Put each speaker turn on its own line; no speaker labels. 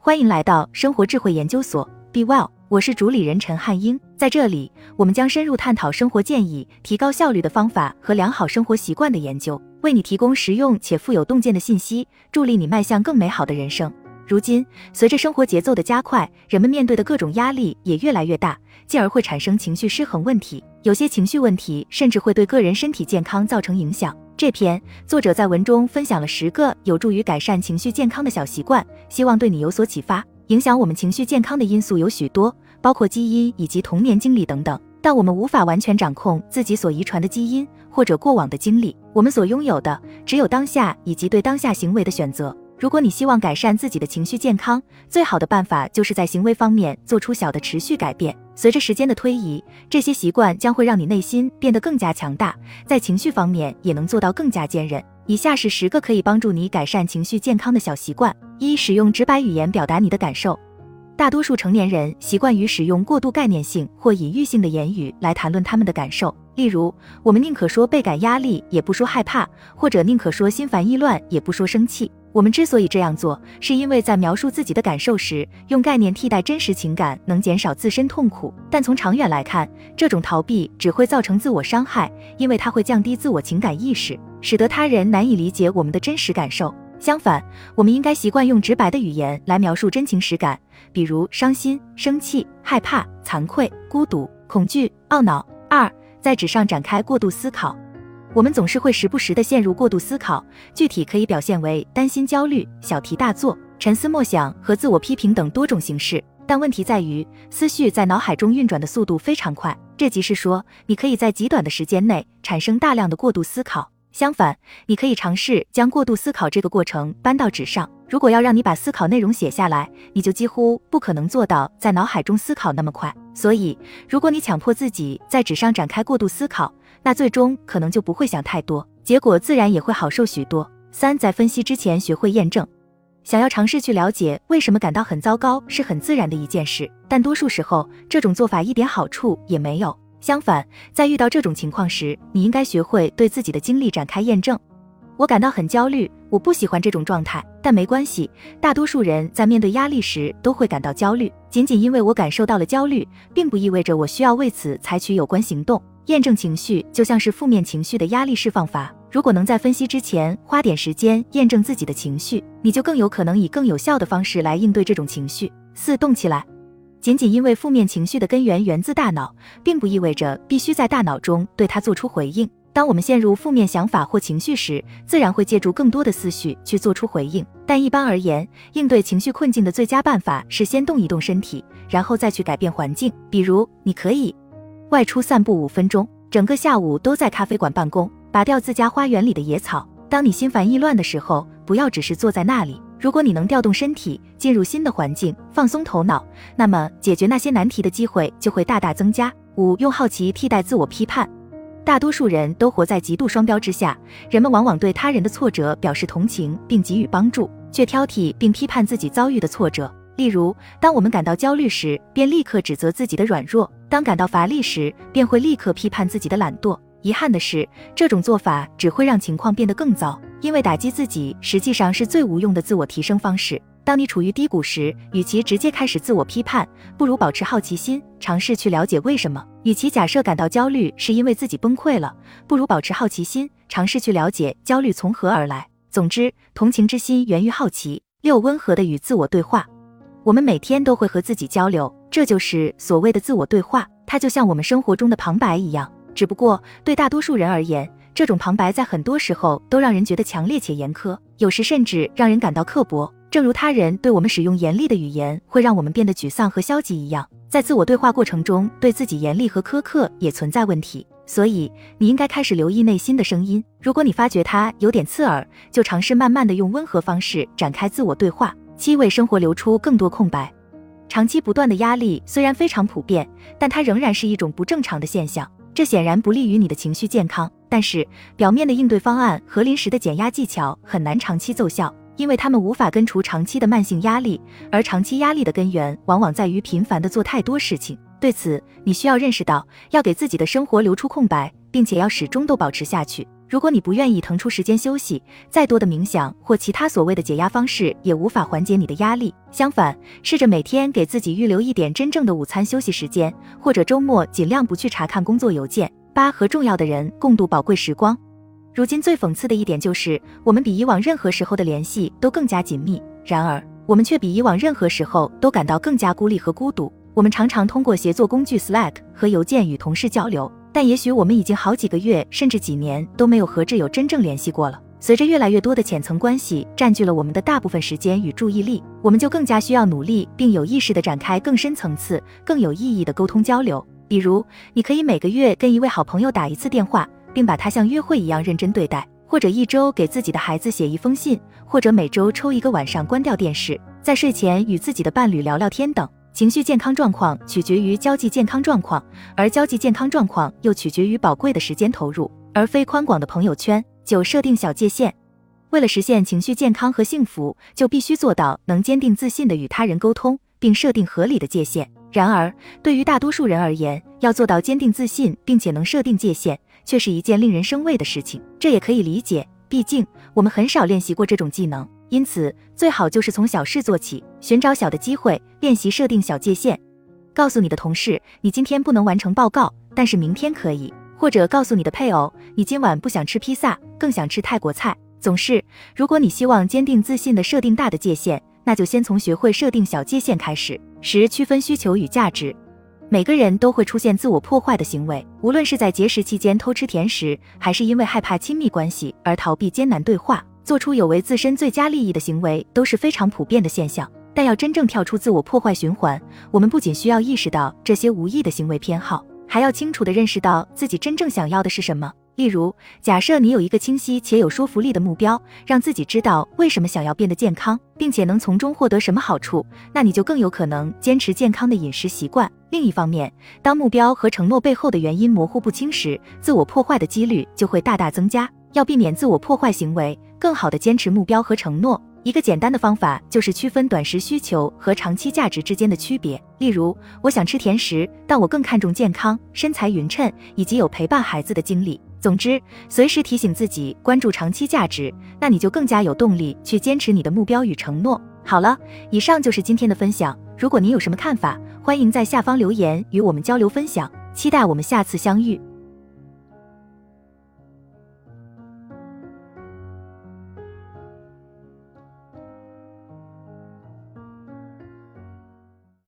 欢迎来到生活智慧研究所，Be Well，我是主理人陈汉英。在这里，我们将深入探讨生活建议、提高效率的方法和良好生活习惯的研究，为你提供实用且富有洞见的信息，助力你迈向更美好的人生。如今，随着生活节奏的加快，人们面对的各种压力也越来越大，进而会产生情绪失衡问题。有些情绪问题甚至会对个人身体健康造成影响。这篇作者在文中分享了十个有助于改善情绪健康的小习惯，希望对你有所启发。影响我们情绪健康的因素有许多，包括基因以及童年经历等等，但我们无法完全掌控自己所遗传的基因或者过往的经历。我们所拥有的只有当下以及对当下行为的选择。如果你希望改善自己的情绪健康，最好的办法就是在行为方面做出小的持续改变。随着时间的推移，这些习惯将会让你内心变得更加强大，在情绪方面也能做到更加坚韧。以下是十个可以帮助你改善情绪健康的小习惯：一、使用直白语言表达你的感受。大多数成年人习惯于使用过度概念性或隐喻性的言语来谈论他们的感受，例如，我们宁可说倍感压力，也不说害怕，或者宁可说心烦意乱，也不说生气。我们之所以这样做，是因为在描述自己的感受时，用概念替代真实情感能减少自身痛苦。但从长远来看，这种逃避只会造成自我伤害，因为它会降低自我情感意识，使得他人难以理解我们的真实感受。相反，我们应该习惯用直白的语言来描述真情实感，比如伤心、生气、害怕、惭愧、孤独、恐惧、懊恼。二，在纸上展开过度思考。我们总是会时不时地陷入过度思考，具体可以表现为担心、焦虑、小题大做、沉思默想和自我批评等多种形式。但问题在于，思绪在脑海中运转的速度非常快，这即是说，你可以在极短的时间内产生大量的过度思考。相反，你可以尝试将过度思考这个过程搬到纸上。如果要让你把思考内容写下来，你就几乎不可能做到在脑海中思考那么快。所以，如果你强迫自己在纸上展开过度思考，那最终可能就不会想太多，结果自然也会好受许多。三，在分析之前学会验证。想要尝试去了解为什么感到很糟糕是很自然的一件事，但多数时候这种做法一点好处也没有。相反，在遇到这种情况时，你应该学会对自己的经历展开验证。我感到很焦虑，我不喜欢这种状态，但没关系。大多数人在面对压力时都会感到焦虑，仅仅因为我感受到了焦虑，并不意味着我需要为此采取有关行动。验证情绪就像是负面情绪的压力释放法。如果能在分析之前花点时间验证自己的情绪，你就更有可能以更有效的方式来应对这种情绪。四，动起来。仅仅因为负面情绪的根源源自大脑，并不意味着必须在大脑中对它做出回应。当我们陷入负面想法或情绪时，自然会借助更多的思绪去做出回应。但一般而言，应对情绪困境的最佳办法是先动一动身体，然后再去改变环境。比如，你可以。外出散步五分钟，整个下午都在咖啡馆办公，拔掉自家花园里的野草。当你心烦意乱的时候，不要只是坐在那里。如果你能调动身体，进入新的环境，放松头脑，那么解决那些难题的机会就会大大增加。五，用好奇替代自我批判。大多数人都活在极度双标之下，人们往往对他人的挫折表示同情并给予帮助，却挑剔并批判自己遭遇的挫折。例如，当我们感到焦虑时，便立刻指责自己的软弱；当感到乏力时，便会立刻批判自己的懒惰。遗憾的是，这种做法只会让情况变得更糟，因为打击自己实际上是最无用的自我提升方式。当你处于低谷时，与其直接开始自我批判，不如保持好奇心，尝试去了解为什么。与其假设感到焦虑是因为自己崩溃了，不如保持好奇心，尝试去了解焦虑从何而来。总之，同情之心源于好奇。六、温和的与自我对话。我们每天都会和自己交流，这就是所谓的自我对话。它就像我们生活中的旁白一样，只不过对大多数人而言，这种旁白在很多时候都让人觉得强烈且严苛，有时甚至让人感到刻薄。正如他人对我们使用严厉的语言会让我们变得沮丧和消极一样，在自我对话过程中，对自己严厉和苛刻也存在问题。所以，你应该开始留意内心的声音。如果你发觉它有点刺耳，就尝试慢慢的用温和方式展开自我对话。七为生活留出更多空白。长期不断的压力虽然非常普遍，但它仍然是一种不正常的现象。这显然不利于你的情绪健康。但是，表面的应对方案和临时的减压技巧很难长期奏效，因为他们无法根除长期的慢性压力。而长期压力的根源往往在于频繁的做太多事情。对此，你需要认识到，要给自己的生活留出空白，并且要始终都保持下去。如果你不愿意腾出时间休息，再多的冥想或其他所谓的解压方式也无法缓解你的压力。相反，试着每天给自己预留一点真正的午餐休息时间，或者周末尽量不去查看工作邮件。八和重要的人共度宝贵时光。如今最讽刺的一点就是，我们比以往任何时候的联系都更加紧密，然而我们却比以往任何时候都感到更加孤立和孤独。我们常常通过协作工具 Slack 和邮件与同事交流。但也许我们已经好几个月，甚至几年都没有和挚友真正联系过了。随着越来越多的浅层关系占据了我们的大部分时间与注意力，我们就更加需要努力并有意识地展开更深层次、更有意义的沟通交流。比如，你可以每个月跟一位好朋友打一次电话，并把它像约会一样认真对待；或者一周给自己的孩子写一封信；或者每周抽一个晚上关掉电视，在睡前与自己的伴侣聊聊天等。情绪健康状况取决于交际健康状况，而交际健康状况又取决于宝贵的时间投入，而非宽广的朋友圈。九、设定小界限。为了实现情绪健康和幸福，就必须做到能坚定自信的与他人沟通，并设定合理的界限。然而，对于大多数人而言，要做到坚定自信并且能设定界限，却是一件令人生畏的事情。这也可以理解，毕竟我们很少练习过这种技能。因此，最好就是从小事做起，寻找小的机会，练习设定小界限。告诉你的同事，你今天不能完成报告，但是明天可以；或者告诉你的配偶，你今晚不想吃披萨，更想吃泰国菜。总是，如果你希望坚定自信的设定大的界限，那就先从学会设定小界限开始。十、区分需求与价值。每个人都会出现自我破坏的行为，无论是在节食期间偷吃甜食，还是因为害怕亲密关系而逃避艰难对话。做出有违自身最佳利益的行为都是非常普遍的现象，但要真正跳出自我破坏循环，我们不仅需要意识到这些无意的行为偏好，还要清楚地认识到自己真正想要的是什么。例如，假设你有一个清晰且有说服力的目标，让自己知道为什么想要变得健康，并且能从中获得什么好处，那你就更有可能坚持健康的饮食习惯。另一方面，当目标和承诺背后的原因模糊不清时，自我破坏的几率就会大大增加。要避免自我破坏行为，更好的坚持目标和承诺，一个简单的方法就是区分短时需求和长期价值之间的区别。例如，我想吃甜食，但我更看重健康、身材匀称以及有陪伴孩子的经历。总之，随时提醒自己关注长期价值，那你就更加有动力去坚持你的目标与承诺。好了，以上就是今天的分享。如果您有什么看法，欢迎在下方留言与我们交流分享。期待我们下次相遇。